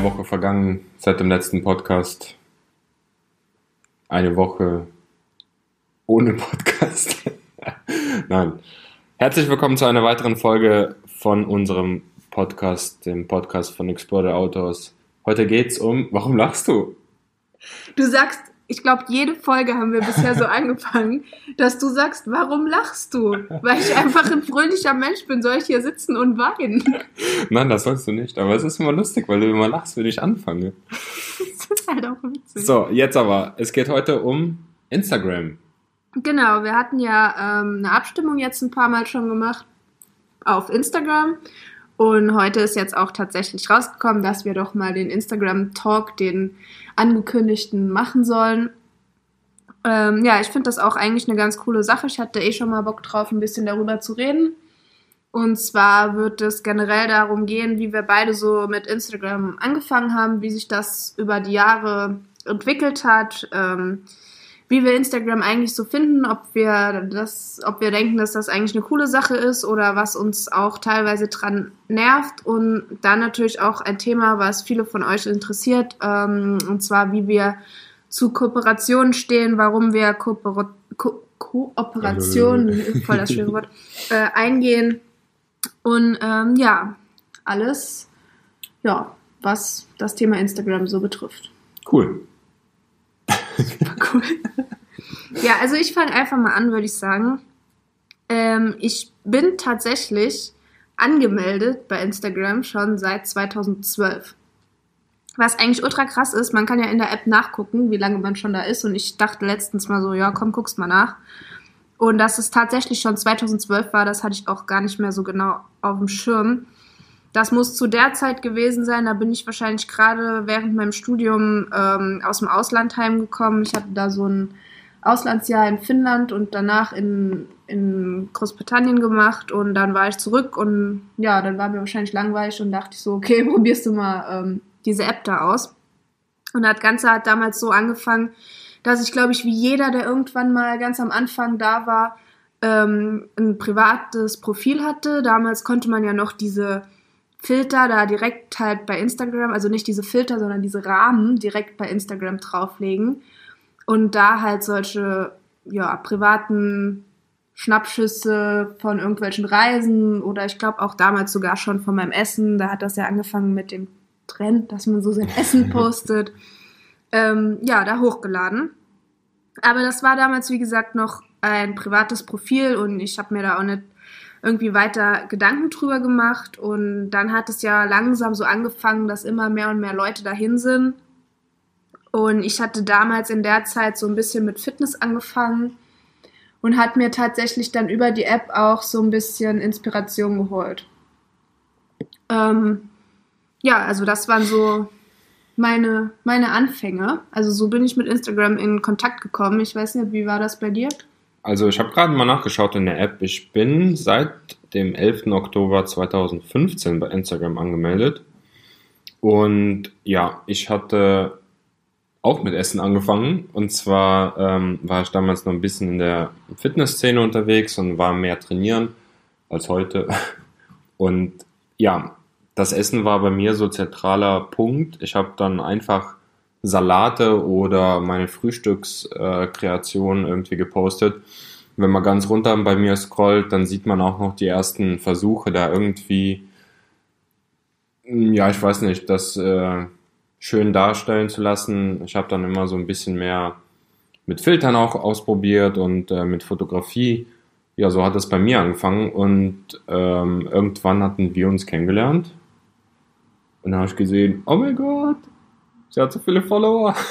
eine Woche vergangen seit dem letzten Podcast. Eine Woche ohne Podcast. Nein. Herzlich willkommen zu einer weiteren Folge von unserem Podcast, dem Podcast von Explorer Autos. Heute geht's um. Warum lachst du? Du sagst ich glaube, jede Folge haben wir bisher so angefangen, dass du sagst, warum lachst du? Weil ich einfach ein fröhlicher Mensch bin, soll ich hier sitzen und weinen? Nein, das sollst du nicht. Aber es ist immer lustig, weil du immer lachst, wenn ich anfange. das ist halt auch witzig. So, jetzt aber. Es geht heute um Instagram. Genau, wir hatten ja ähm, eine Abstimmung jetzt ein paar Mal schon gemacht auf Instagram. Und heute ist jetzt auch tatsächlich rausgekommen, dass wir doch mal den Instagram Talk, den angekündigten, machen sollen. Ähm, ja, ich finde das auch eigentlich eine ganz coole Sache. Ich hatte eh schon mal Bock drauf, ein bisschen darüber zu reden. Und zwar wird es generell darum gehen, wie wir beide so mit Instagram angefangen haben, wie sich das über die Jahre entwickelt hat, ähm, wie wir Instagram eigentlich so finden, ob wir das, ob wir denken, dass das eigentlich eine coole Sache ist oder was uns auch teilweise dran nervt und dann natürlich auch ein Thema, was viele von euch interessiert, ähm, und zwar wie wir zu Kooperationen stehen, warum wir Kooper Ko Kooperationen, voll das schöne Wort, äh, eingehen und ähm, ja, alles, ja, was das Thema Instagram so betrifft. Cool. Super cool. Ja, also ich fange einfach mal an, würde ich sagen. Ähm, ich bin tatsächlich angemeldet bei Instagram schon seit 2012. Was eigentlich ultra krass ist, man kann ja in der App nachgucken, wie lange man schon da ist. Und ich dachte letztens mal so, ja, komm, guckst mal nach. Und dass es tatsächlich schon 2012 war, das hatte ich auch gar nicht mehr so genau auf dem Schirm. Das muss zu der Zeit gewesen sein. Da bin ich wahrscheinlich gerade während meinem Studium ähm, aus dem Ausland heimgekommen. Ich hatte da so ein Auslandsjahr in Finnland und danach in, in Großbritannien gemacht und dann war ich zurück und ja, dann war mir wahrscheinlich langweilig und dachte ich so, okay, probierst du mal ähm, diese App da aus. Und das Ganze hat damals so angefangen, dass ich, glaube ich, wie jeder, der irgendwann mal ganz am Anfang da war, ähm, ein privates Profil hatte. Damals konnte man ja noch diese Filter da direkt halt bei Instagram, also nicht diese Filter, sondern diese Rahmen direkt bei Instagram drauflegen und da halt solche ja privaten Schnappschüsse von irgendwelchen Reisen oder ich glaube auch damals sogar schon von meinem Essen. Da hat das ja angefangen mit dem Trend, dass man so sein Essen postet. ähm, ja, da hochgeladen. Aber das war damals, wie gesagt, noch ein privates Profil und ich habe mir da auch nicht irgendwie weiter Gedanken drüber gemacht und dann hat es ja langsam so angefangen, dass immer mehr und mehr Leute dahin sind. Und ich hatte damals in der Zeit so ein bisschen mit Fitness angefangen und hat mir tatsächlich dann über die App auch so ein bisschen Inspiration geholt. Ähm, ja, also das waren so meine, meine Anfänge. Also so bin ich mit Instagram in Kontakt gekommen. Ich weiß nicht, wie war das bei dir? Also ich habe gerade mal nachgeschaut in der App. Ich bin seit dem 11. Oktober 2015 bei Instagram angemeldet. Und ja, ich hatte auch mit Essen angefangen. Und zwar ähm, war ich damals noch ein bisschen in der Fitnessszene unterwegs und war mehr trainieren als heute. Und ja, das Essen war bei mir so zentraler Punkt. Ich habe dann einfach Salate oder meine Frühstückskreation äh, irgendwie gepostet. Wenn man ganz runter bei mir scrollt, dann sieht man auch noch die ersten Versuche, da irgendwie, hm, ja, ich weiß nicht, das äh, schön darstellen zu lassen. Ich habe dann immer so ein bisschen mehr mit Filtern auch ausprobiert und äh, mit Fotografie. Ja, so hat es bei mir angefangen und ähm, irgendwann hatten wir uns kennengelernt. Und dann habe ich gesehen, oh mein Gott, Sie hat so viele Follower.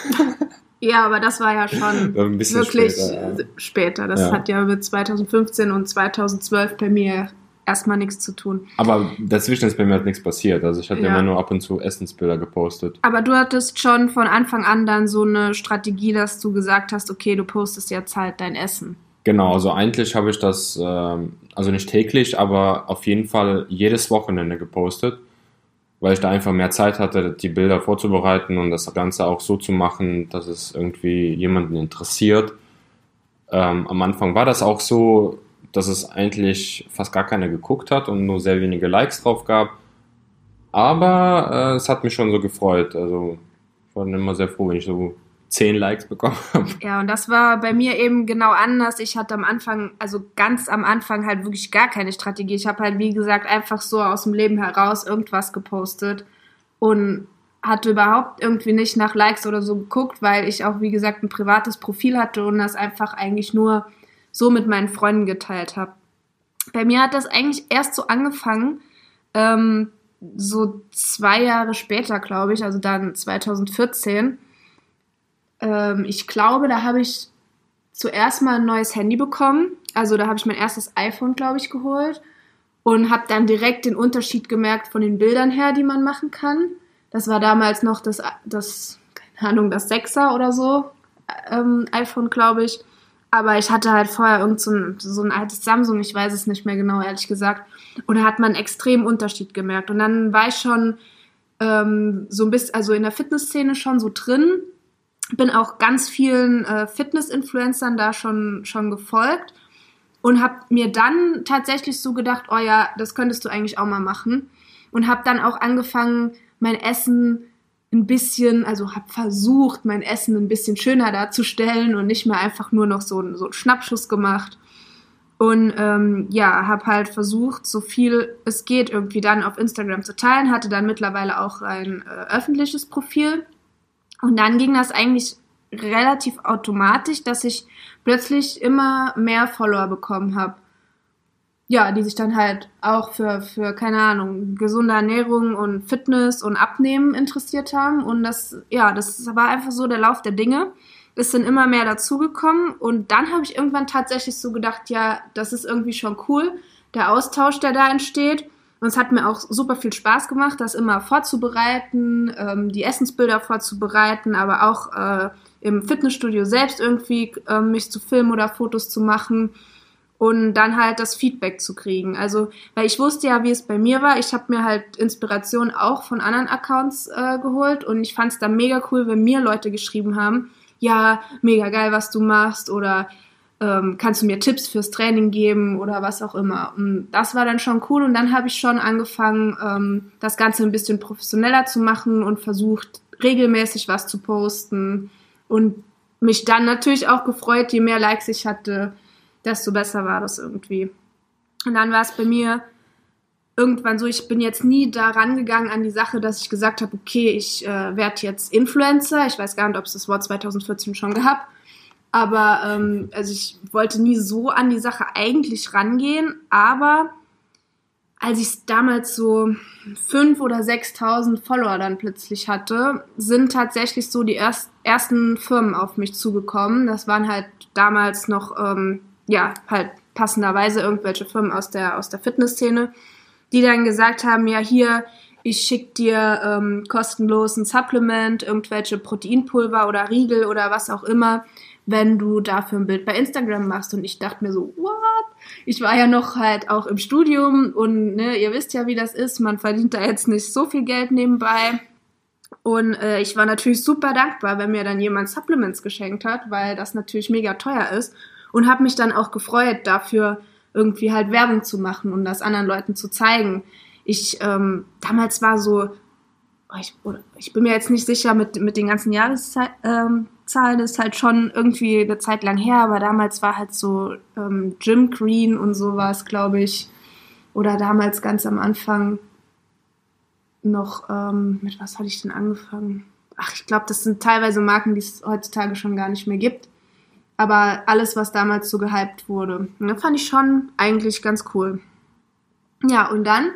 Ja, aber das war ja schon wirklich später, ja. später. Das ja. hat ja mit 2015 und 2012 bei mir erstmal nichts zu tun. Aber dazwischen ist bei mir halt nichts passiert. Also ich hatte ja. immer nur ab und zu Essensbilder gepostet. Aber du hattest schon von Anfang an dann so eine Strategie, dass du gesagt hast, okay, du postest jetzt halt dein Essen. Genau, also eigentlich habe ich das, ähm, also nicht täglich, aber auf jeden Fall jedes Wochenende gepostet weil ich da einfach mehr Zeit hatte, die Bilder vorzubereiten und das Ganze auch so zu machen, dass es irgendwie jemanden interessiert. Ähm, am Anfang war das auch so, dass es eigentlich fast gar keiner geguckt hat und nur sehr wenige Likes drauf gab. Aber äh, es hat mich schon so gefreut. Also ich war immer sehr froh, wenn ich so zehn Likes bekommen habe. Ja, und das war bei mir eben genau anders. Ich hatte am Anfang, also ganz am Anfang halt wirklich gar keine Strategie. Ich habe halt, wie gesagt, einfach so aus dem Leben heraus irgendwas gepostet und hatte überhaupt irgendwie nicht nach Likes oder so geguckt, weil ich auch, wie gesagt, ein privates Profil hatte und das einfach eigentlich nur so mit meinen Freunden geteilt habe. Bei mir hat das eigentlich erst so angefangen, ähm, so zwei Jahre später, glaube ich, also dann 2014. Ähm, ich glaube, da habe ich zuerst mal ein neues Handy bekommen. Also da habe ich mein erstes iPhone, glaube ich, geholt und habe dann direkt den Unterschied gemerkt von den Bildern her, die man machen kann. Das war damals noch das, das keine Ahnung, das Sechser oder so ähm, iPhone, glaube ich. Aber ich hatte halt vorher irgend so ein, so ein altes Samsung, ich weiß es nicht mehr genau, ehrlich gesagt. Und da hat man einen extremen Unterschied gemerkt. Und dann war ich schon ähm, so ein bisschen, also in der Fitnessszene schon so drin. Bin auch ganz vielen äh, Fitness-Influencern da schon, schon gefolgt. Und habe mir dann tatsächlich so gedacht, oh ja, das könntest du eigentlich auch mal machen. Und habe dann auch angefangen, mein Essen ein bisschen, also habe versucht, mein Essen ein bisschen schöner darzustellen und nicht mehr einfach nur noch so, so einen Schnappschuss gemacht. Und ähm, ja, habe halt versucht, so viel es geht, irgendwie dann auf Instagram zu teilen. Hatte dann mittlerweile auch ein äh, öffentliches Profil. Und dann ging das eigentlich relativ automatisch, dass ich plötzlich immer mehr Follower bekommen habe ja, die sich dann halt auch für, für, keine Ahnung, gesunde Ernährung und Fitness und Abnehmen interessiert haben. Und das, ja, das war einfach so der Lauf der Dinge. Ist dann immer mehr dazugekommen. Und dann habe ich irgendwann tatsächlich so gedacht, ja, das ist irgendwie schon cool, der Austausch, der da entsteht. Und es hat mir auch super viel Spaß gemacht, das immer vorzubereiten, ähm, die Essensbilder vorzubereiten, aber auch äh, im Fitnessstudio selbst irgendwie äh, mich zu filmen oder Fotos zu machen und dann halt das Feedback zu kriegen. Also, weil ich wusste ja, wie es bei mir war. Ich habe mir halt Inspiration auch von anderen Accounts äh, geholt und ich fand es dann mega cool, wenn mir Leute geschrieben haben, ja, mega geil, was du machst oder ähm, kannst du mir Tipps fürs Training geben oder was auch immer. Und das war dann schon cool und dann habe ich schon angefangen, ähm, das Ganze ein bisschen professioneller zu machen und versucht, regelmäßig was zu posten und mich dann natürlich auch gefreut, je mehr Likes ich hatte, desto besser war das irgendwie. Und dann war es bei mir irgendwann so, ich bin jetzt nie da rangegangen an die Sache, dass ich gesagt habe, okay, ich äh, werde jetzt Influencer. Ich weiß gar nicht, ob es das Wort 2014 schon gab. Aber ähm, also ich wollte nie so an die Sache eigentlich rangehen. Aber als ich damals so fünf oder 6.000 Follower dann plötzlich hatte, sind tatsächlich so die erst, ersten Firmen auf mich zugekommen. Das waren halt damals noch ähm, ja, halt passenderweise irgendwelche Firmen aus der, aus der Fitnessszene, die dann gesagt haben, ja, hier, ich schick dir ähm, kostenlos ein Supplement, irgendwelche Proteinpulver oder Riegel oder was auch immer, wenn du dafür ein Bild bei Instagram machst. Und ich dachte mir so, what? Ich war ja noch halt auch im Studium und ne, ihr wisst ja, wie das ist. Man verdient da jetzt nicht so viel Geld nebenbei. Und äh, ich war natürlich super dankbar, wenn mir dann jemand Supplements geschenkt hat, weil das natürlich mega teuer ist und habe mich dann auch gefreut, dafür irgendwie halt Werbung zu machen und das anderen Leuten zu zeigen. Ich ähm, damals war so, ich, ich bin mir jetzt nicht sicher mit, mit den ganzen Jahreszahlen, ähm, ist halt schon irgendwie eine Zeit lang her, aber damals war halt so ähm, Jim Green und sowas, glaube ich. Oder damals ganz am Anfang noch, ähm, mit was hatte ich denn angefangen? Ach, ich glaube, das sind teilweise Marken, die es heutzutage schon gar nicht mehr gibt aber alles, was damals so gehypt wurde. Das fand ich schon eigentlich ganz cool. Ja, und dann,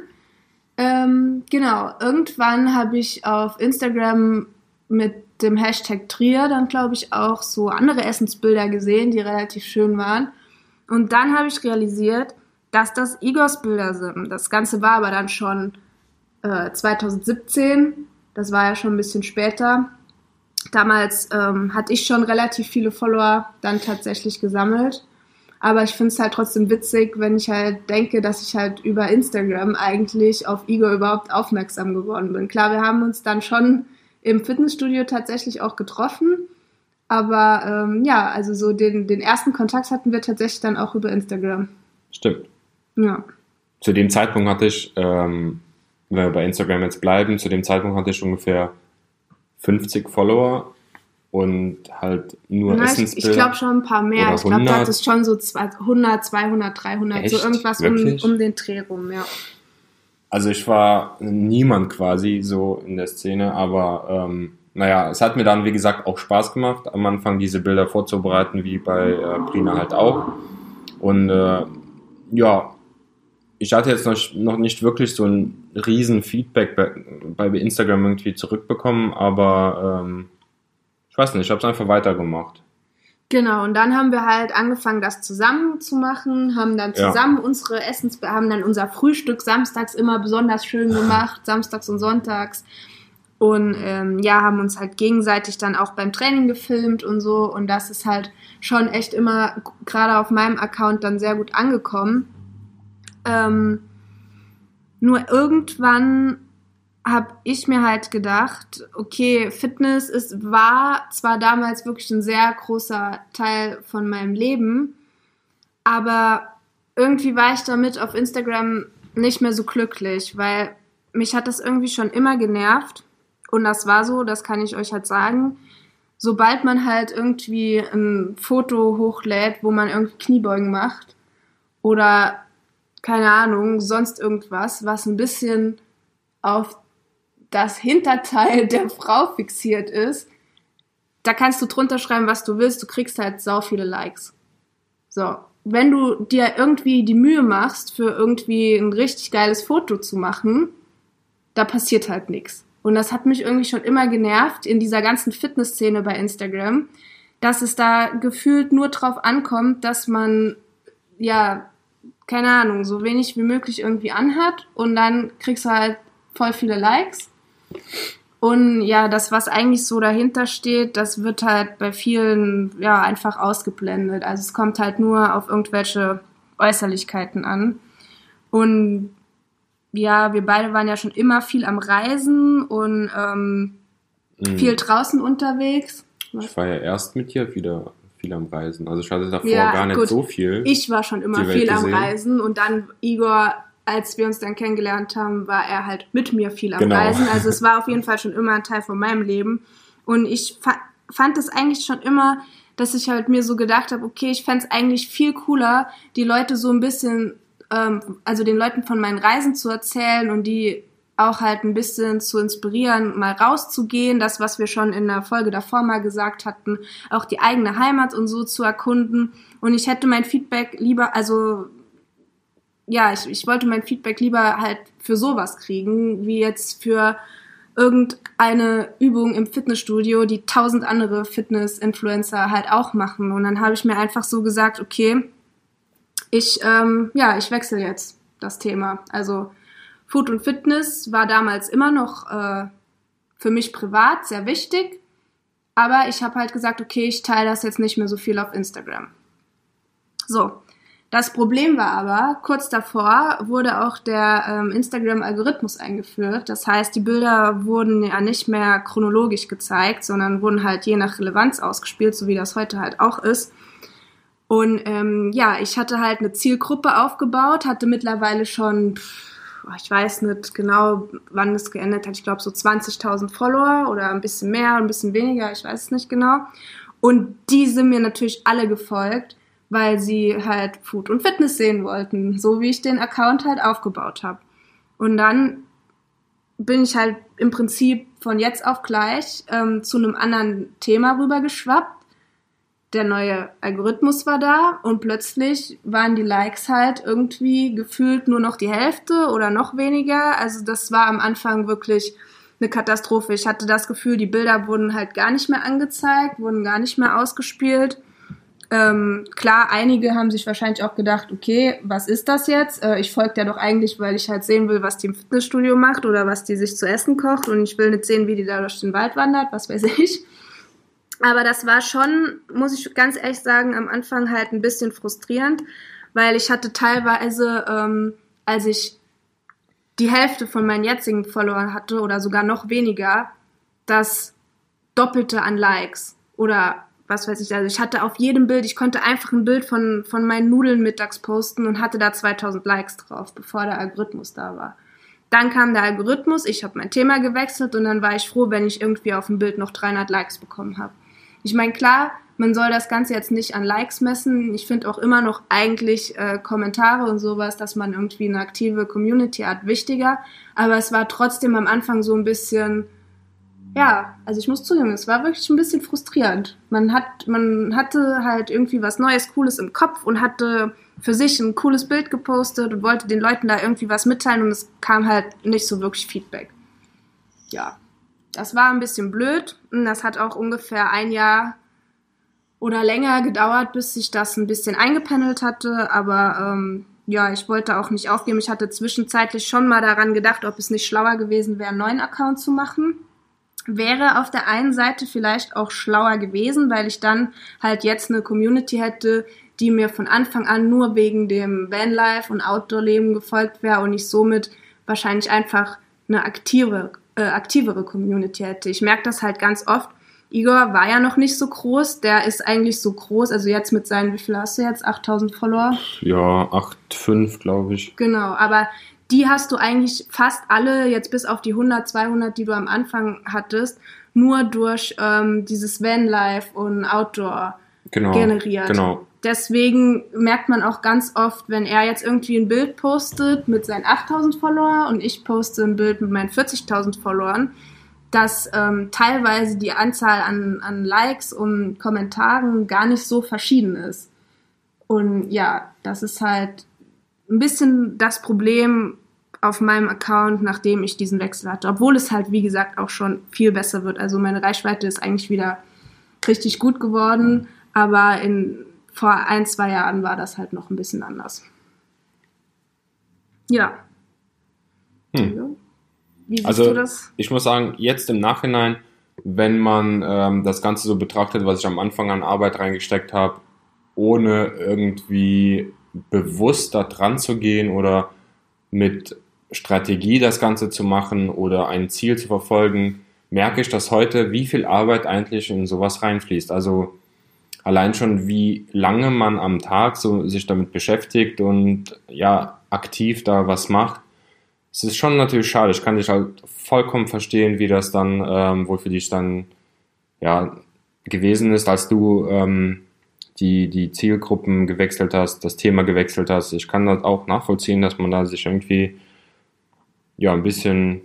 ähm, genau, irgendwann habe ich auf Instagram mit dem Hashtag Trier dann, glaube ich, auch so andere Essensbilder gesehen, die relativ schön waren. Und dann habe ich realisiert, dass das Igors Bilder sind. Das Ganze war aber dann schon äh, 2017. Das war ja schon ein bisschen später. Damals ähm, hatte ich schon relativ viele Follower dann tatsächlich gesammelt. Aber ich finde es halt trotzdem witzig, wenn ich halt denke, dass ich halt über Instagram eigentlich auf Igor überhaupt aufmerksam geworden bin. Klar, wir haben uns dann schon im Fitnessstudio tatsächlich auch getroffen. Aber ähm, ja, also so den, den ersten Kontakt hatten wir tatsächlich dann auch über Instagram. Stimmt. Ja. Zu dem Zeitpunkt hatte ich ähm, wenn wir bei Instagram jetzt bleiben, zu dem Zeitpunkt hatte ich ungefähr 50 Follower und halt nur Na, ich Essensbilder. ich glaube schon ein paar mehr. Ich glaube, 100. hattest schon so zwei- 100, 200, 300, so Echt? irgendwas um, um den Dreh rum, ja. Also ich war niemand quasi so in der Szene, aber ähm, naja, es hat mir dann, wie gesagt, auch Spaß gemacht, am Anfang diese Bilder vorzubereiten, wie bei äh, Brina halt auch. Und äh, ja, ich hatte jetzt noch, noch nicht wirklich so ein riesen Feedback bei, bei Instagram irgendwie zurückbekommen, aber ähm, ich weiß nicht, ich habe es einfach weitergemacht. Genau, und dann haben wir halt angefangen, das zusammen zu machen, haben dann Ja. zusammen unsere Essens, haben dann unser Frühstück samstags immer besonders schön gemacht, samstags und sonntags. Und ähm, ja, haben uns halt gegenseitig dann auch beim Training gefilmt und so. Und das ist halt schon echt immer gerade auf meinem Account dann sehr gut angekommen. Ähm, nur irgendwann habe ich mir halt gedacht, okay, Fitness ist, war zwar damals wirklich ein sehr großer Teil von meinem Leben, aber irgendwie war ich damit auf Instagram nicht mehr so glücklich, weil mich hat das irgendwie schon immer genervt. Und das war so, das kann ich euch halt sagen. Sobald man halt irgendwie ein Foto hochlädt, wo man irgendwie Kniebeugen macht oder keine Ahnung, sonst irgendwas, was ein bisschen auf das Hinterteil der Frau fixiert ist, da kannst du drunter schreiben, was du willst, du kriegst halt sau viele Likes. So, wenn du dir irgendwie die Mühe machst, für irgendwie ein richtig geiles Foto zu machen, da passiert halt nichts. Und das hat mich irgendwie schon immer genervt in dieser ganzen Fitnessszene bei Instagram, dass es da gefühlt nur drauf ankommt, dass man, ja, keine Ahnung, so wenig wie möglich irgendwie anhat und dann kriegst du halt voll viele Likes. Und ja, das, was eigentlich so dahinter steht, das wird halt bei vielen ja einfach ausgeblendet. Also es kommt halt nur auf irgendwelche Äußerlichkeiten an. Und ja, wir beide waren ja schon immer viel am Reisen und ähm, Mhm. viel draußen unterwegs. Ich war ja erst mit dir wieder viel am Reisen. Also ich hatte davor Ja, gar nicht gut. so viel. Ich war schon immer viel am gesehen. Reisen und dann Igor, als wir uns dann kennengelernt haben, war er halt mit mir viel am Genau. Reisen. Also es war auf jeden Fall schon immer ein Teil von meinem Leben. Und ich fa fand es eigentlich schon immer, dass ich halt mir so gedacht habe, okay, ich fänd's eigentlich viel cooler, die Leute so ein bisschen, ähm, also den Leuten von meinen Reisen zu erzählen und die auch halt ein bisschen zu inspirieren, mal rauszugehen, das, was wir schon in der Folge davor mal gesagt hatten, auch die eigene Heimat und so zu erkunden. Und ich hätte mein Feedback lieber, also ja, ich, ich wollte mein Feedback lieber halt für sowas kriegen, wie jetzt für irgendeine Übung im Fitnessstudio, die tausend andere Fitness-Influencer halt auch machen. Und dann habe ich mir einfach so gesagt, okay, ich, ähm, ja, ich wechsle jetzt das Thema. Also Food und Fitness war damals immer noch äh, für mich privat sehr wichtig, aber ich habe halt gesagt, okay, ich teile das jetzt nicht mehr so viel auf Instagram. So, das Problem war aber, kurz davor wurde auch der ähm, Instagram-Algorithmus eingeführt. Das heißt, die Bilder wurden ja nicht mehr chronologisch gezeigt, sondern wurden halt je nach Relevanz ausgespielt, so wie das heute halt auch ist. Und ähm, ja, ich hatte halt eine Zielgruppe aufgebaut, hatte mittlerweile schon, pff, ich weiß nicht genau, wann es geendet hat, ich glaube so 20.000 Follower oder ein bisschen mehr, ein bisschen weniger, ich weiß es nicht genau. Und die sind mir natürlich alle gefolgt, weil sie halt Food und Fitness sehen wollten, so wie ich den Account halt aufgebaut habe. Und dann bin ich halt im Prinzip von jetzt auf gleich ähm, zu einem anderen Thema rübergeschwappt. Der neue Algorithmus war da und plötzlich waren die Likes halt irgendwie gefühlt nur noch die Hälfte oder noch weniger. Also das war am Anfang wirklich eine Katastrophe. Ich hatte das Gefühl, die Bilder wurden halt gar nicht mehr angezeigt, wurden gar nicht mehr ausgespielt. Ähm, klar, einige haben sich wahrscheinlich auch gedacht, okay, was ist das jetzt? Äh, ich folge der doch eigentlich, weil ich halt sehen will, was die im Fitnessstudio macht oder was die sich zu essen kocht und ich will nicht sehen, wie die da durch den Wald wandert, was weiß ich. Aber das war schon, muss ich ganz ehrlich sagen, am Anfang halt ein bisschen frustrierend, weil ich hatte teilweise, ähm, als ich die Hälfte von meinen jetzigen Followern hatte oder sogar noch weniger, das Doppelte an Likes oder was weiß ich. Also ich hatte auf jedem Bild, ich konnte einfach ein Bild von, von meinen Nudeln mittags posten und hatte da 2000 Likes drauf, bevor der Algorithmus da war. Dann kam der Algorithmus, ich habe mein Thema gewechselt und dann war ich froh, wenn ich irgendwie auf dem Bild noch 300 Likes bekommen habe. Ich meine, klar, man soll das Ganze jetzt nicht an Likes messen. Ich finde auch immer noch eigentlich äh, Kommentare und sowas, dass man irgendwie eine aktive Community hat, wichtiger. Aber es war trotzdem am Anfang so ein bisschen, ja, also ich muss zugeben, es war wirklich ein bisschen frustrierend. Man hat, man hatte halt irgendwie was Neues, Cooles im Kopf und hatte für sich ein cooles Bild gepostet und wollte den Leuten da irgendwie was mitteilen und es kam halt nicht so wirklich Feedback. Ja, das war ein bisschen blöd und das hat auch ungefähr ein Jahr oder länger gedauert, bis sich das ein bisschen eingependelt hatte. Aber ähm, ja, ich wollte auch nicht aufgeben. Ich hatte zwischenzeitlich schon mal daran gedacht, ob es nicht schlauer gewesen wäre, einen neuen Account zu machen. Wäre auf der einen Seite vielleicht auch schlauer gewesen, weil ich dann halt jetzt eine Community hätte, die mir von Anfang an nur wegen dem Vanlife und Outdoor-Leben gefolgt wäre und ich somit wahrscheinlich einfach eine aktive, äh, aktivere Community hätte. Ich merke das halt ganz oft, Igor war ja noch nicht so groß, der ist eigentlich so groß, also jetzt mit seinen, wie viel hast du jetzt? 8000 Follower? Ja, 8,5 glaube ich. Genau, aber die hast du eigentlich fast alle, jetzt bis auf die 100, 200, die du am Anfang hattest, nur durch ähm, dieses Vanlife und Outdoor genau, generiert. Genau. Deswegen merkt man auch ganz oft, wenn er jetzt irgendwie ein Bild postet mit seinen 8000 Follower und ich poste ein Bild mit meinen 40.000 Followern, dass ähm, teilweise die Anzahl an, an Likes und Kommentaren gar nicht so verschieden ist. Und ja, das ist halt ein bisschen das Problem auf meinem Account, nachdem ich diesen Wechsel hatte. Obwohl es halt, wie gesagt, auch schon viel besser wird. Also meine Reichweite ist eigentlich wieder richtig gut geworden, aber in, vor ein, zwei Jahren war das halt noch ein bisschen anders. Ja. Hm. Wie siehst also, du das? Ich muss sagen, jetzt im Nachhinein, wenn man ähm, das Ganze so betrachtet, was ich am Anfang an Arbeit reingesteckt habe, ohne irgendwie bewusst da dran zu gehen oder mit Strategie das Ganze zu machen oder ein Ziel zu verfolgen, merke ich, dass heute wie viel Arbeit eigentlich in sowas reinfließt. Also allein schon, wie lange man am Tag so sich damit beschäftigt und ja aktiv da was macht, es ist schon natürlich schade. Ich kann dich halt vollkommen verstehen, wie das dann ähm, wohl für dich dann ja gewesen ist, als du ähm, die, die Zielgruppen gewechselt hast, das Thema gewechselt hast. Ich kann das auch nachvollziehen, dass man da sich irgendwie ja ein bisschen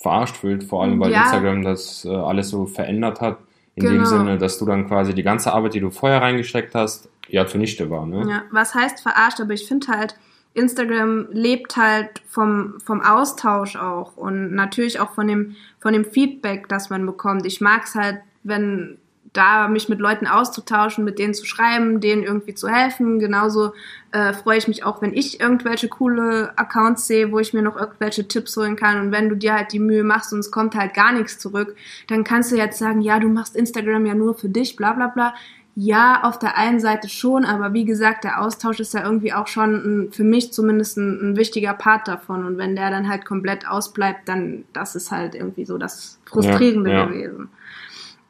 verarscht fühlt, vor allem weil ja. Instagram das äh, alles so verändert hat. In genau. dem Sinne, dass du dann quasi die ganze Arbeit, die du vorher reingesteckt hast, ja zunichte war. Ne? Ja, was heißt verarscht? Aber ich finde halt, Instagram lebt halt vom, vom Austausch auch und natürlich auch von dem, von dem Feedback, das man bekommt. Ich mag es halt, wenn da mich mit Leuten auszutauschen, mit denen zu schreiben, denen irgendwie zu helfen. Genauso äh, freue ich mich auch, wenn ich irgendwelche coole Accounts sehe, wo ich mir noch irgendwelche Tipps holen kann. Und wenn du dir halt die Mühe machst und es kommt halt gar nichts zurück, dann kannst du jetzt sagen, ja, du machst Instagram ja nur für dich, bla bla bla. Ja, auf der einen Seite schon, aber wie gesagt, der Austausch ist ja irgendwie auch schon ein, für mich zumindest ein, ein, wichtiger Part davon. Und wenn der dann halt komplett ausbleibt, dann das ist halt irgendwie so das Frustrierende ja, ja. gewesen.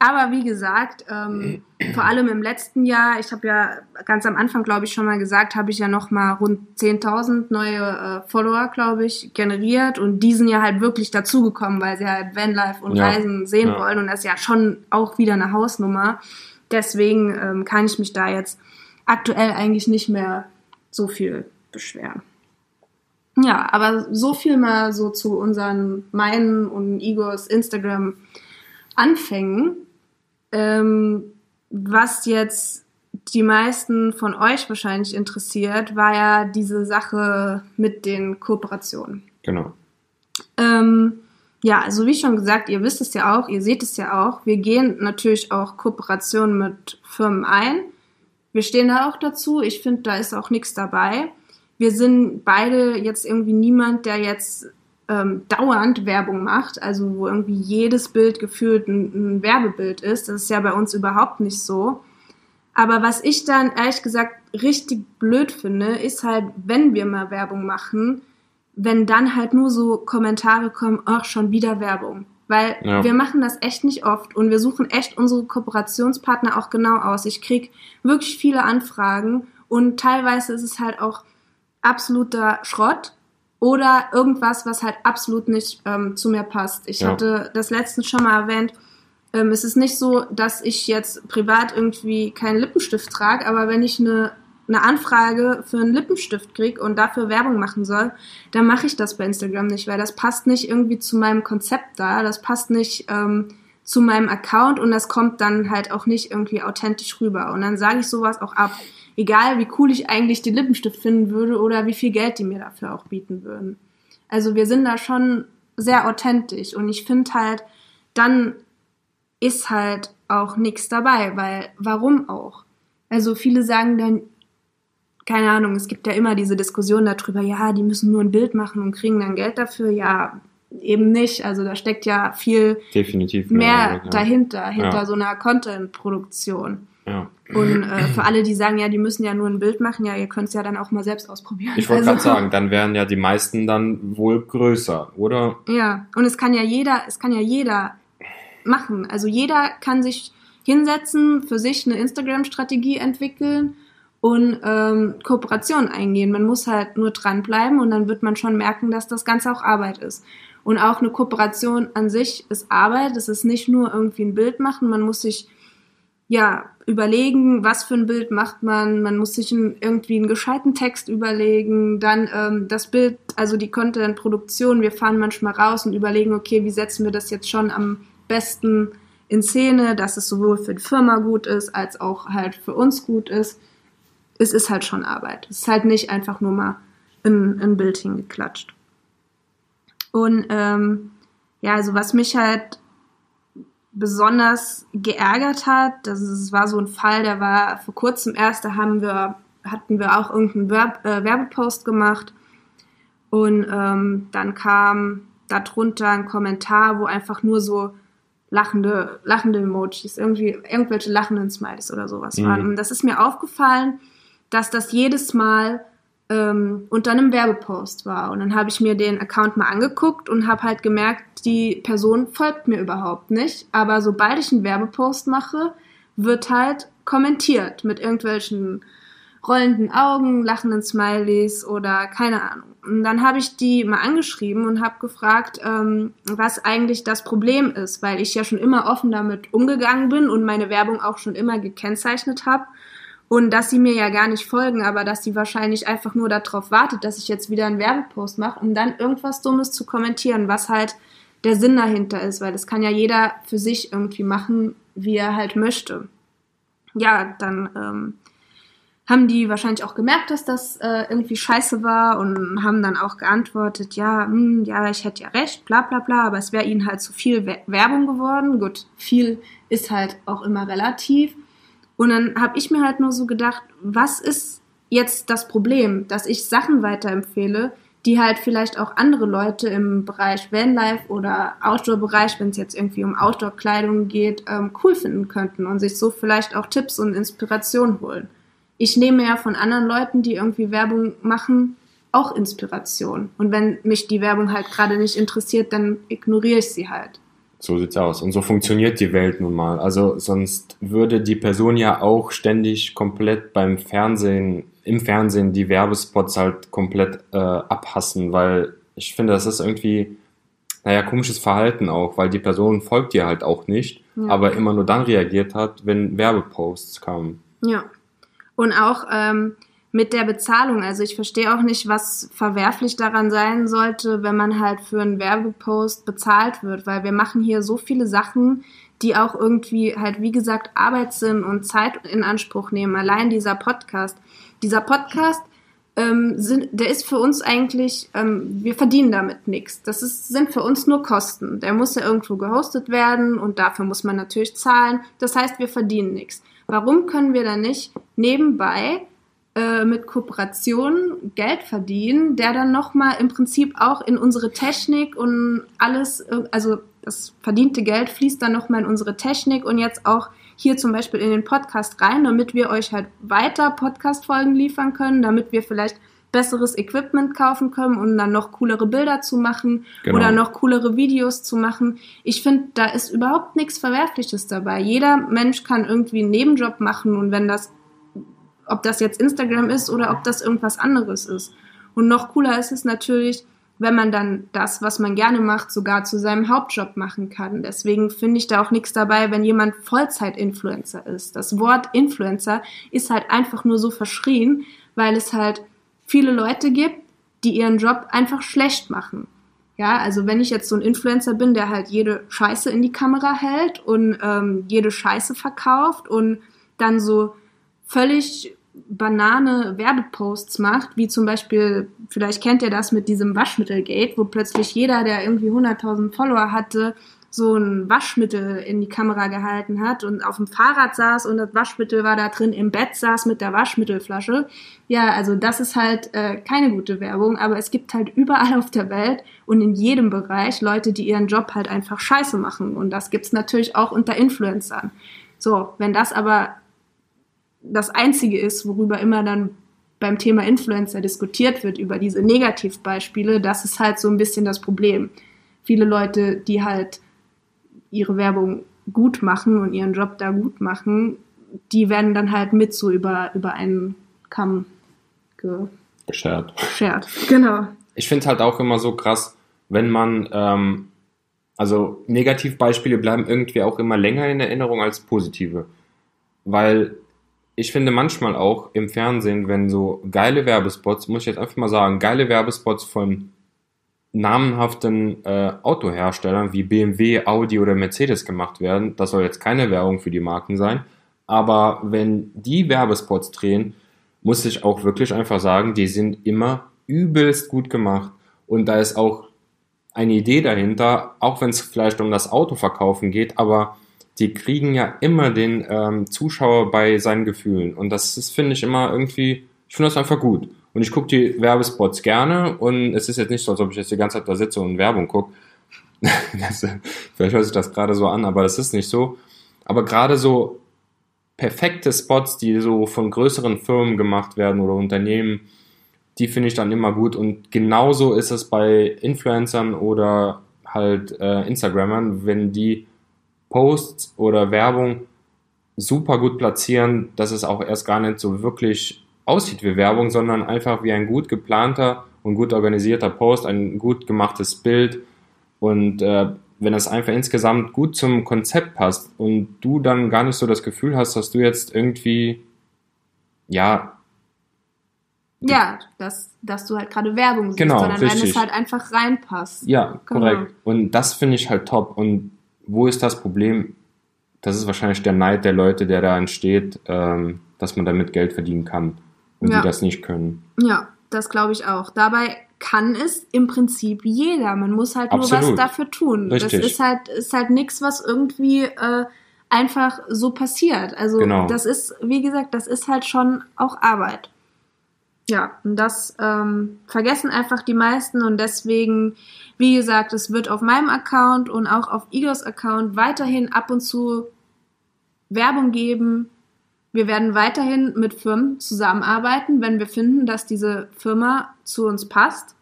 Aber wie gesagt, ähm, vor allem im letzten Jahr, ich habe ja ganz am Anfang, glaube ich, schon mal gesagt, habe ich ja noch mal rund 10.000 neue äh, Follower, glaube ich, generiert und diesen ja halt wirklich dazugekommen, weil sie halt Vanlife und ja, Reisen sehen ja. wollen und das ist ja schon auch wieder eine Hausnummer. Deswegen ähm, kann ich mich da jetzt aktuell eigentlich nicht mehr so viel beschweren. Ja, aber so viel mal so zu unseren, meinen und Igors Instagram Anfängen. Ähm, was jetzt die meisten von euch wahrscheinlich interessiert, war ja diese Sache mit den Kooperationen. Genau. Ähm, ja, also wie schon gesagt, ihr wisst es ja auch, ihr seht es ja auch. Wir gehen natürlich auch Kooperationen mit Firmen ein. Wir stehen da auch dazu. Ich finde, da ist auch nichts dabei. Wir sind beide jetzt irgendwie niemand, der jetzt ähm, dauernd Werbung macht, also wo irgendwie jedes Bild gefühlt ein, ein Werbebild ist. Das ist ja bei uns überhaupt nicht so. Aber was ich dann ehrlich gesagt richtig blöd finde, ist halt, wenn wir mal Werbung machen, wenn dann halt nur so Kommentare kommen, ach, schon wieder Werbung. Weil ja. wir machen das echt nicht oft und wir suchen echt unsere Kooperationspartner auch genau aus. Ich krieg wirklich viele Anfragen und teilweise ist es halt auch absoluter Schrott. Oder irgendwas, was halt absolut nicht ähm, zu mir passt. Ich Ja. hatte das letztens schon mal erwähnt. Ähm, es ist nicht so, dass ich jetzt privat irgendwie keinen Lippenstift trage, aber wenn ich eine, eine Anfrage für einen Lippenstift kriege und dafür Werbung machen soll, dann mache ich das bei Instagram nicht, weil das passt nicht irgendwie zu meinem Konzept da, das passt nicht ähm, zu meinem Account und das kommt dann halt auch nicht irgendwie authentisch rüber. Und dann sage ich sowas auch ab. Egal, wie cool ich eigentlich den Lippenstift finden würde oder wie viel Geld die mir dafür auch bieten würden. Also wir sind da schon sehr authentisch und ich finde halt, dann ist halt auch nichts dabei, weil warum auch? Also viele sagen dann, keine Ahnung, es gibt ja immer diese Diskussion darüber, ja, die müssen nur ein Bild machen und kriegen dann Geld dafür. Ja, eben nicht. Also da steckt ja viel Definitiv mehr ja. dahinter, hinter Ja. so einer Content-Produktion. Ja. Und äh, für alle, die sagen, ja, die müssen ja nur ein Bild machen, ja, ihr könnt es ja dann auch mal selbst ausprobieren. Ich wollte Also- gerade sagen, dann wären ja die meisten dann wohl größer, oder? Ja, und es kann ja jeder, es kann ja jeder machen. Also jeder kann sich hinsetzen, für sich eine Instagram-Strategie entwickeln und ähm, Kooperation eingehen. Man muss halt nur dranbleiben und dann wird man schon merken, dass das Ganze auch Arbeit ist. Und auch eine Kooperation an sich ist Arbeit. Es ist nicht nur irgendwie ein Bild machen. Man muss sich ja überlegen, was für ein Bild macht man. Man muss sich einen, irgendwie einen gescheiten Text überlegen. Dann ähm, das Bild, also die Content-Produktion. Wir fahren manchmal raus und überlegen, okay, wie setzen wir das jetzt schon am besten in Szene, dass es sowohl für die Firma gut ist, als auch halt für uns gut ist. Es ist halt schon Arbeit. Es ist halt nicht einfach nur mal ein, ein Bild hingeklatscht. Und ähm, ja, also was mich halt besonders geärgert hat, das ist, es war so ein Fall, der war vor kurzem erst, da haben wir, hatten wir auch irgendeinen Werb, äh, Werbepost gemacht und ähm, dann kam darunter ein Kommentar, wo einfach nur so lachende, lachende Emojis, irgendwie irgendwelche lachenden Smileys oder sowas Mhm. waren. Und das ist mir aufgefallen, dass das jedes Mal ähm, unter einem Werbepost war. Und dann habe ich mir den Account mal angeguckt und habe halt gemerkt, die Person folgt mir überhaupt nicht. Aber sobald ich einen Werbepost mache, wird halt kommentiert mit irgendwelchen rollenden Augen, lachenden Smileys oder keine Ahnung. Und dann habe ich die mal angeschrieben und habe gefragt, ähm, was eigentlich das Problem ist, weil ich ja schon immer offen damit umgegangen bin und meine Werbung auch schon immer gekennzeichnet habe. Und dass sie mir ja gar nicht folgen, aber dass sie wahrscheinlich einfach nur darauf wartet, dass ich jetzt wieder einen Werbepost mache, um dann irgendwas Dummes zu kommentieren, was halt der Sinn dahinter ist, weil das kann ja jeder für sich irgendwie machen, wie er halt möchte. Ja, dann ähm, haben die wahrscheinlich auch gemerkt, dass das äh, irgendwie scheiße war und haben dann auch geantwortet, ja, hm, ja, ich hätte ja recht, bla bla bla, aber es wäre ihnen halt zu viel We Werbung geworden. Gut, viel ist halt auch immer relativ. Und dann habe ich mir halt nur so gedacht, was ist jetzt das Problem, dass ich Sachen weiterempfehle, die halt vielleicht auch andere Leute im Bereich Vanlife oder Outdoor-Bereich, wenn es jetzt irgendwie um Outdoor-Kleidung geht, ähm, cool finden könnten und sich so vielleicht auch Tipps und Inspiration holen. Ich nehme ja von anderen Leuten, die irgendwie Werbung machen, auch Inspiration. Und wenn mich die Werbung halt gerade nicht interessiert, dann ignoriere ich sie halt. So sieht's aus. Und so funktioniert die Welt nun mal. Also sonst würde die Person ja auch ständig komplett beim Fernsehen, im Fernsehen die Werbespots halt komplett äh, abhassen, weil ich finde, das ist irgendwie, naja, komisches Verhalten auch, weil die Person folgt dir halt auch nicht, Ja. aber immer nur dann reagiert hat, wenn Werbeposts kamen. Ja. Und auch ähm, mit der Bezahlung. Also ich verstehe auch nicht, was verwerflich daran sein sollte, wenn man halt für einen Werbepost bezahlt wird, weil wir machen hier so viele Sachen, die auch irgendwie halt, wie gesagt, Arbeit sind und Zeit in Anspruch nehmen. Allein dieser Podcast. Dieser Podcast, ähm, sind, der ist für uns eigentlich, ähm, wir verdienen damit nichts. Das ist, sind für uns nur Kosten. Der muss ja irgendwo gehostet werden und dafür muss man natürlich zahlen. Das heißt, wir verdienen nichts. Warum können wir dann nicht nebenbei äh, mit Kooperationen Geld verdienen, der dann nochmal im Prinzip auch in unsere Technik und alles, äh, also das verdiente Geld fließt dann nochmal in unsere Technik und jetzt auch hier zum Beispiel in den Podcast rein, damit wir euch halt weiter Podcast-Folgen liefern können, damit wir vielleicht besseres Equipment kaufen können, um dann noch coolere Bilder zu machen Genau. oder noch coolere Videos zu machen. Ich finde, da ist überhaupt nichts Verwerfliches dabei. Jeder Mensch kann irgendwie einen Nebenjob machen und wenn das, ob das jetzt Instagram ist oder ob das irgendwas anderes ist. Und noch cooler ist es natürlich, wenn man dann das, was man gerne macht, sogar zu seinem Hauptjob machen kann. Deswegen finde ich da auch nichts dabei, wenn jemand Vollzeit-Influencer ist. Das Wort Influencer ist halt einfach nur so verschrien, weil es halt viele Leute gibt, die ihren Job einfach schlecht machen. Ja, also wenn ich jetzt so ein Influencer bin, der halt jede Scheiße in die Kamera hält und ähm, jede Scheiße verkauft und dann so völlig banane Werbeposts macht, wie zum Beispiel, vielleicht kennt ihr das mit diesem Waschmittelgate, wo plötzlich jeder, der irgendwie 100.000 Follower hatte, so ein Waschmittel in die Kamera gehalten hat und auf dem Fahrrad saß und das Waschmittel war da drin, im Bett saß mit der Waschmittelflasche. Ja, also das ist halt äh, keine gute Werbung, aber es gibt halt überall auf der Welt und in jedem Bereich Leute, die ihren Job halt einfach scheiße machen. Und das gibt's natürlich auch unter Influencern. So, wenn das aber das Einzige ist, worüber immer dann beim Thema Influencer diskutiert wird, über diese Negativbeispiele, das ist halt so ein bisschen das Problem. Viele Leute, die halt ihre Werbung gut machen und ihren Job da gut machen, die werden dann halt mit so über, über einen Kamm ge geschert. geschert. Genau. Ich finde halt auch immer so krass, wenn man, ähm, also Negativbeispiele bleiben irgendwie auch immer länger in Erinnerung als positive. Weil ich finde manchmal auch im Fernsehen, wenn so geile Werbespots, muss ich jetzt einfach mal sagen, geile Werbespots von namenhaften äh, Autoherstellern wie BMW, Audi oder Mercedes gemacht werden. Das soll jetzt keine Werbung für die Marken sein. Aber wenn die Werbespots drehen, muss ich auch wirklich einfach sagen, die sind immer übelst gut gemacht. Und da ist auch eine Idee dahinter, auch wenn es vielleicht um das Autoverkaufen geht, aber die kriegen ja immer den ähm, Zuschauer bei seinen Gefühlen. Und das ist, finde ich, immer irgendwie, ich finde das einfach gut. Und ich gucke die Werbespots gerne und es ist jetzt nicht so, als ob ich jetzt die ganze Zeit da sitze und Werbung gucke. vielleicht hört sich das gerade so an, aber das ist nicht so. Aber gerade so perfekte Spots, die so von größeren Firmen gemacht werden oder Unternehmen, die finde ich dann immer gut. Und genauso ist es bei Influencern oder halt äh, Instagrammern, wenn die Posts oder Werbung super gut platzieren, dass es auch erst gar nicht so wirklich aussieht wie Werbung, sondern einfach wie ein gut geplanter und gut organisierter Post, ein gut gemachtes Bild. Und äh, wenn das einfach insgesamt gut zum Konzept passt und du dann gar nicht so das Gefühl hast, dass du jetzt irgendwie, ja. Ja, dass, dass du halt gerade Werbung siehst, genau, sondern richtig. wenn es halt einfach reinpasst. Ja, Genau. korrekt. Und das finde ich halt top. Und wo ist das Problem? Das ist wahrscheinlich der Neid der Leute, der da entsteht, ähm, dass man damit Geld verdienen kann und Ja. die das nicht können. Ja, das glaube ich auch. Dabei kann es im Prinzip jeder. Man muss halt nur was Absolut. dafür tun. Richtig. Das ist halt, ist halt nichts, was irgendwie äh, einfach so passiert. Also Genau. das ist, wie gesagt, das ist halt schon auch Arbeit. Ja, und das ähm, vergessen einfach die meisten und deswegen, wie gesagt, es wird auf meinem Account und auch auf Igors Account weiterhin ab und zu Werbung geben. Wir werden weiterhin mit Firmen zusammenarbeiten, wenn wir finden, dass diese Firma zu uns passt.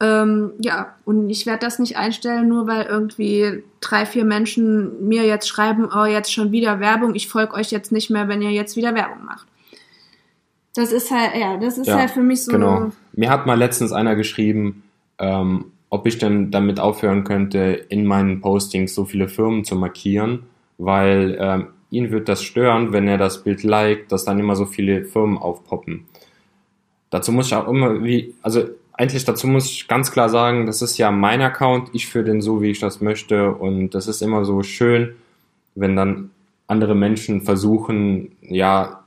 Ähm, ja, und ich werde das nicht einstellen, nur weil irgendwie drei, vier Menschen mir jetzt schreiben, oh, jetzt schon wieder Werbung, ich folge euch jetzt nicht mehr, wenn ihr jetzt wieder Werbung macht. Das ist halt, ja, das ist Ja, halt für mich so. Genau. Mir hat mal letztens einer geschrieben, ähm, ob ich denn damit aufhören könnte, in meinen Postings so viele Firmen zu markieren, weil ähm, ihn wird das stören, wenn er das Bild liked, dass dann immer so viele Firmen aufpoppen. Dazu muss ich auch immer, wie, also eigentlich dazu muss ich ganz klar sagen, das ist ja mein Account, ich führe den so, wie ich das möchte und das ist immer so schön, wenn dann andere Menschen versuchen, ja,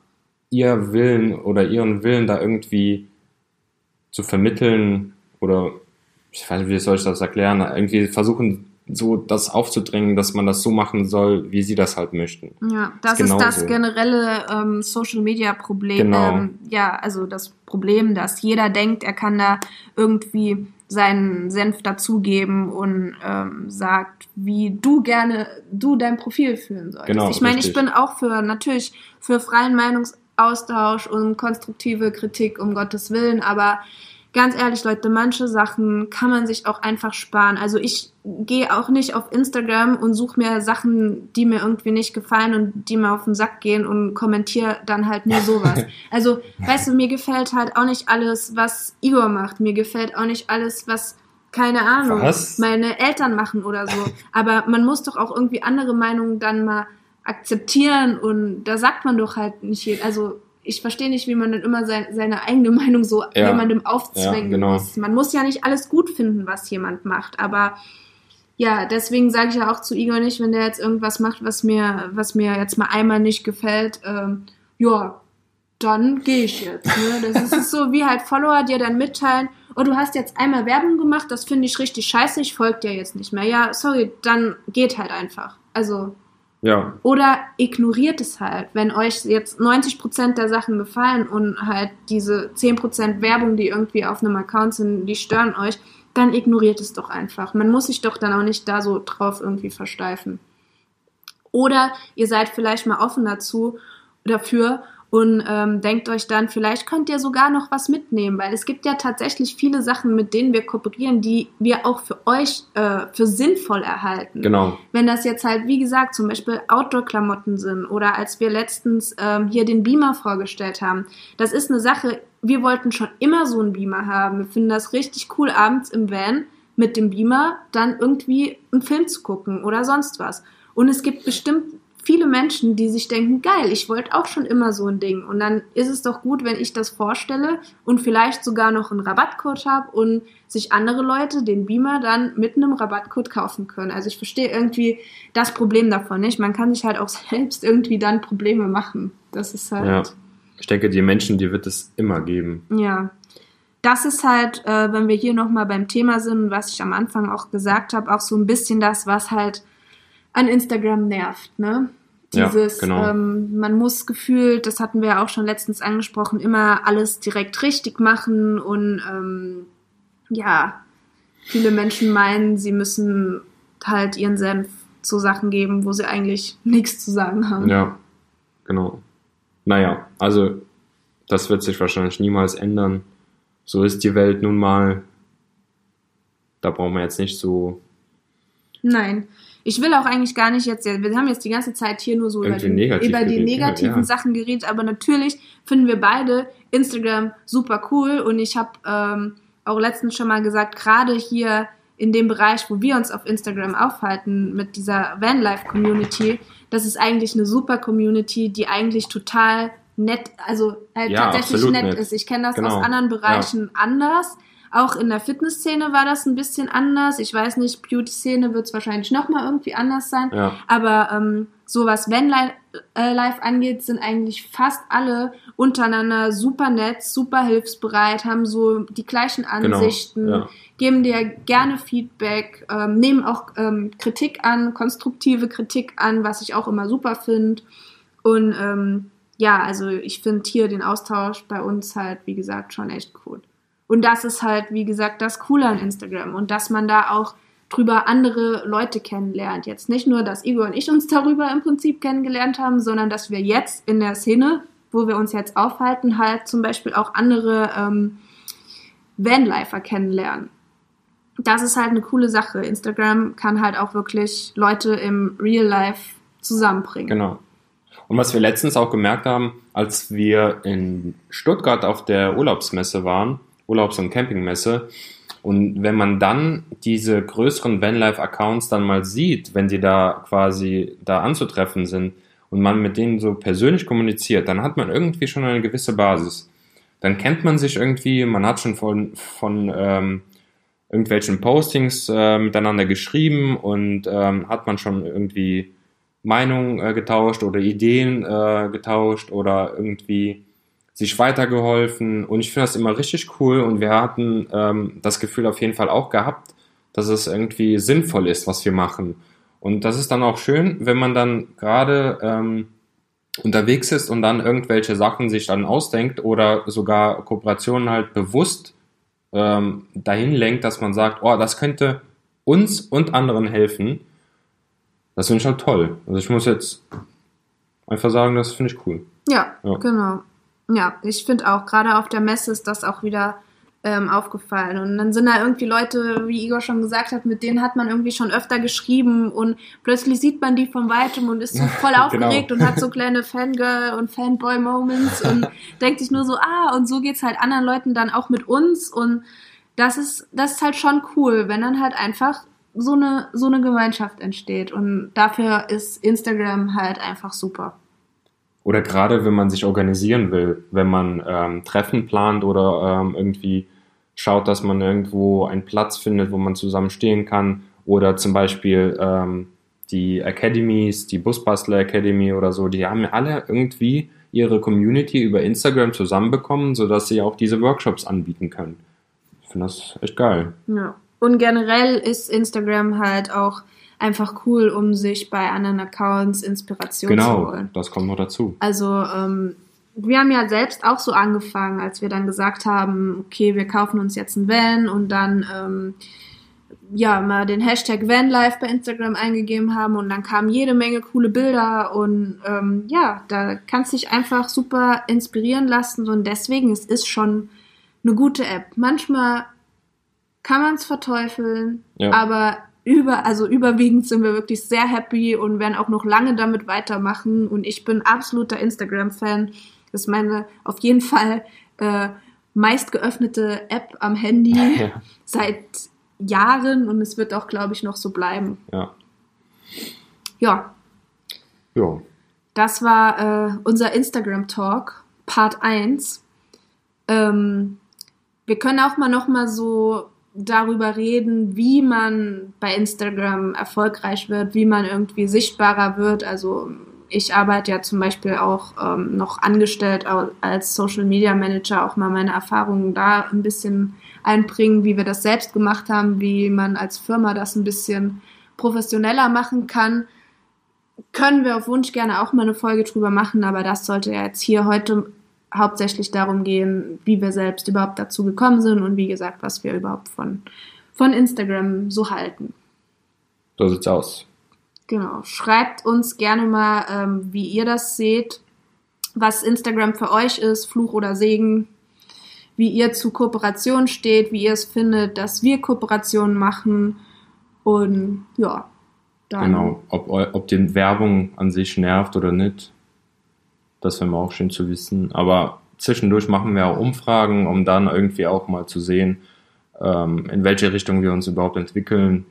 ihr Willen oder ihren Willen da irgendwie zu vermitteln oder ich weiß nicht, wie soll ich das erklären, irgendwie versuchen so das aufzudrängen, dass man das so machen soll, wie sie das halt möchten. Ja, das Ist ist, das generelle ähm, Social Media Problem. Genau. Ähm, ja, also das Problem, dass jeder denkt, er kann da irgendwie seinen Senf dazugeben und ähm, sagt, wie du gerne du dein Profil führen solltest. Genau, ich meine, ich bin auch für natürlich für freien Meinungsaustausch und konstruktive Kritik um Gottes Willen, aber ganz ehrlich, Leute, manche Sachen kann man sich auch einfach sparen. Also ich gehe auch nicht auf Instagram und suche mir Sachen, die mir irgendwie nicht gefallen und die mir auf den Sack gehen und kommentiere dann halt nur sowas. Also, weißt du, mir gefällt halt auch nicht alles, was Igor macht. Mir gefällt auch nicht alles, was keine Ahnung, was? meine Eltern machen oder so. Aber man muss doch auch irgendwie andere Meinungen dann mal akzeptieren und da sagt man doch halt nicht, also ich verstehe nicht, wie man dann immer sein, seine eigene Meinung so ja. jemandem aufzwängen ja, genau. muss. Man muss ja nicht alles gut finden, was jemand macht, aber ja, deswegen sage ich ja auch zu Igor nicht, wenn der jetzt irgendwas macht, was mir, was mir jetzt mal einmal nicht gefällt, ähm, ja, dann gehe ich jetzt. Ne? Das ist so wie halt Follower dir dann mitteilen, oh, du hast jetzt einmal Werbung gemacht, das finde ich richtig scheiße, ich folge dir jetzt nicht mehr. Ja, sorry, dann geht halt einfach. Also ja. Oder ignoriert es halt. Wenn euch jetzt 90% der Sachen gefallen und halt diese 10% Werbung, die irgendwie auf einem Account sind, die stören euch, dann ignoriert es doch einfach. Man muss sich doch dann auch nicht da so drauf irgendwie versteifen. Oder ihr seid vielleicht mal offen dazu, dafür und ähm, denkt euch dann, vielleicht könnt ihr sogar noch was mitnehmen, weil es gibt ja tatsächlich viele Sachen, mit denen wir kooperieren, die wir auch für euch äh, für sinnvoll erhalten. Genau. Wenn das jetzt halt, wie gesagt, zum Beispiel Outdoor-Klamotten sind oder als wir letztens ähm, hier den Beamer vorgestellt haben, das ist eine Sache, wir wollten schon immer so einen Beamer haben. Wir finden das richtig cool, abends im Van mit dem Beamer dann irgendwie einen Film zu gucken oder sonst was. Und es gibt bestimmt viele Menschen, die sich denken, geil, ich wollte auch schon immer so ein Ding. Und dann ist es doch gut, wenn ich das vorstelle und vielleicht sogar noch einen Rabattcode habe und sich andere Leute den Beamer dann mit einem Rabattcode kaufen können. Also ich verstehe irgendwie das Problem davon nicht. Man kann sich halt auch selbst irgendwie dann Probleme machen. Das ist halt. Ja. Ich denke, die Menschen, die wird es immer geben. Ja. Das ist halt, äh, wenn wir hier nochmal beim Thema sind, was ich am Anfang auch gesagt habe, auch so ein bisschen das, was halt an Instagram nervt, ne? Dieses, ja, genau. ähm, man muss gefühlt, das hatten wir ja auch schon letztens angesprochen, immer alles direkt richtig machen und ähm, ja, viele Menschen meinen, sie müssen halt ihren Senf zu Sachen geben, wo sie eigentlich nichts zu sagen haben. Ja, genau. Naja, also das wird sich wahrscheinlich niemals ändern. So ist die Welt nun mal. Da brauchen wir jetzt nicht so. Nein. Ich will auch eigentlich gar nicht jetzt, wir haben jetzt die ganze Zeit hier nur so über, den, über die negativen ja. Sachen geredet, aber natürlich finden wir beide Instagram super cool und ich habe ähm, auch letztens schon mal gesagt, gerade hier in dem Bereich, wo wir uns auf Instagram aufhalten mit dieser Vanlife-Community, das ist eigentlich eine super Community, die eigentlich total nett, also halt ja, tatsächlich nett, nett, ist. Ich kenne das genau. aus anderen Bereichen ja. anders. Auch in der Fitnessszene war das ein bisschen anders. Ich weiß nicht, Beauty-Szene wird es wahrscheinlich nochmal irgendwie anders sein. Ja. Aber ähm, so was Vanlife äh, angeht, sind eigentlich fast alle untereinander super nett, super hilfsbereit, haben so die gleichen genau, Ansichten, genau. ja. geben dir gerne Feedback, ähm, nehmen auch ähm, Kritik an, konstruktive Kritik an, was ich auch immer super finde. Und ähm, ja, also ich finde hier den Austausch bei uns halt, wie gesagt, schon echt cool. Und das ist halt, wie gesagt, das Coole an Instagram und dass man da auch drüber andere Leute kennenlernt. Jetzt nicht nur, dass Igor und ich uns darüber im Prinzip kennengelernt haben, sondern dass wir jetzt in der Szene, wo wir uns jetzt aufhalten, halt zum Beispiel auch andere ähm, Vanlifer kennenlernen. Das ist halt eine coole Sache. Instagram kann halt auch wirklich Leute im Real Life zusammenbringen. Genau. Und was wir letztens auch gemerkt haben, als wir in Stuttgart auf der Urlaubsmesse waren, Urlaubs- und Campingmesse. Und wenn man dann diese größeren Vanlife-Accounts dann mal sieht, wenn die da quasi da anzutreffen sind und man mit denen so persönlich kommuniziert, dann hat man irgendwie schon eine gewisse Basis. Dann kennt man sich irgendwie, man hat schon von, von ähm, irgendwelchen Postings äh, miteinander geschrieben und ähm, hat man schon irgendwie Meinungen äh, getauscht oder Ideen äh, getauscht oder irgendwie sich weitergeholfen und ich finde das immer richtig cool und wir hatten ähm, das Gefühl auf jeden Fall auch gehabt, dass es irgendwie sinnvoll ist, was wir machen. Und das ist dann auch schön, wenn man dann gerade ähm, unterwegs ist und dann irgendwelche Sachen sich dann ausdenkt oder sogar Kooperationen halt bewusst ähm, dahin lenkt, dass man sagt, oh, das könnte uns und anderen helfen. Das finde ich halt toll. Also ich muss jetzt einfach sagen, das finde ich cool. Ja, ja. genau. Ja, ich finde auch, gerade auf der Messe ist das auch wieder ähm, aufgefallen. Und dann sind da irgendwie Leute, wie Igor schon gesagt hat, mit denen hat man irgendwie schon öfter geschrieben und plötzlich sieht man die von weitem und ist so voll Genau. aufgeregt und hat so kleine Fangirl- und Fanboy-Moments und denkt sich nur so, ah, und so geht's halt anderen Leuten dann auch mit uns und das ist, das ist halt schon cool, wenn dann halt einfach so eine, so eine Gemeinschaft entsteht und dafür ist Instagram halt einfach super. Oder gerade wenn man sich organisieren will, wenn man ähm, Treffen plant oder ähm, irgendwie schaut, dass man irgendwo einen Platz findet, wo man zusammen stehen kann. Oder zum Beispiel ähm, die Academies, die Busbastler Academy oder so, die haben alle irgendwie ihre Community über Instagram zusammenbekommen, sodass sie auch diese Workshops anbieten können. Ich finde das echt geil. Ja. Und generell ist Instagram halt auch einfach cool, um sich bei anderen Accounts Inspiration zu Genau, holen. das kommt noch dazu. Also ähm, wir haben ja selbst auch so angefangen, als wir dann gesagt haben, okay, wir kaufen uns jetzt ein Van und dann ähm, ja mal den Hashtag Vanlife bei Instagram eingegeben haben und dann kamen jede Menge coole Bilder und ähm, ja, da kannst dich einfach super inspirieren lassen und deswegen es ist schon eine gute App. Manchmal kann man es verteufeln, Ja. aber über, also überwiegend sind wir wirklich sehr happy und werden auch noch lange damit weitermachen. Und ich bin absoluter Instagram-Fan. Das ist meine auf jeden Fall äh, meist geöffnete App am Handy Ja. seit Jahren und es wird auch, glaube ich, noch so bleiben. Ja. Ja, ja. das war äh, unser Instagram-Talk, Part 1. Ähm, wir können auch mal noch mal so darüber reden, wie man bei Instagram erfolgreich wird, wie man irgendwie sichtbarer wird. Also ich arbeite ja zum Beispiel auch ähm, noch angestellt als Social Media Manager, auch mal meine Erfahrungen da ein bisschen einbringen, wie wir das selbst gemacht haben, wie man als Firma das ein bisschen professioneller machen kann können wir auf Wunsch gerne auch mal eine Folge drüber machen, aber das sollte ja jetzt hier heute hauptsächlich darum gehen, wie wir selbst überhaupt dazu gekommen sind und wie gesagt, was wir überhaupt von, von Instagram so halten. So sieht's aus. Genau. Schreibt uns gerne mal, ähm, wie ihr das seht, was Instagram für euch ist, Fluch oder Segen, wie ihr zu Kooperation steht, wie ihr es findet, dass wir Kooperationen machen und ja, dann Genau. Ob, ob die Werbung an sich nervt oder nicht, das wäre mir auch schön zu wissen. Aber zwischendurch machen wir auch Umfragen, um dann irgendwie auch mal zu sehen, ähm, in welche Richtung wir uns überhaupt entwickeln.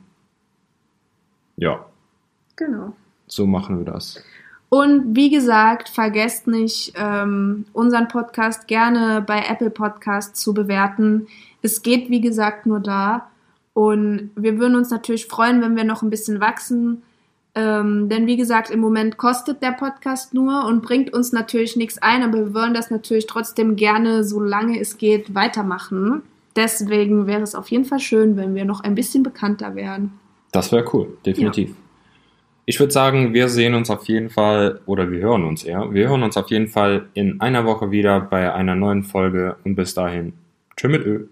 Ja, genau. so machen wir das. Und wie gesagt, vergesst nicht, ähm, unseren Podcast gerne bei Apple Podcast zu bewerten. Es geht, wie gesagt, nur da. Und wir würden uns natürlich freuen, wenn wir noch ein bisschen wachsen. Ähm, denn wie gesagt, im Moment kostet der Podcast nur und bringt uns natürlich nichts ein, aber wir wollen das natürlich trotzdem gerne, solange es geht, weitermachen. Deswegen wäre es auf jeden Fall schön, wenn wir noch ein bisschen bekannter wären. Das wäre cool, definitiv. Ich würde sagen, wir sehen uns auf jeden Fall, oder wir hören uns eher, wir hören uns auf jeden Fall in einer Woche wieder bei einer neuen Folge und bis dahin, tschüss mit Ö.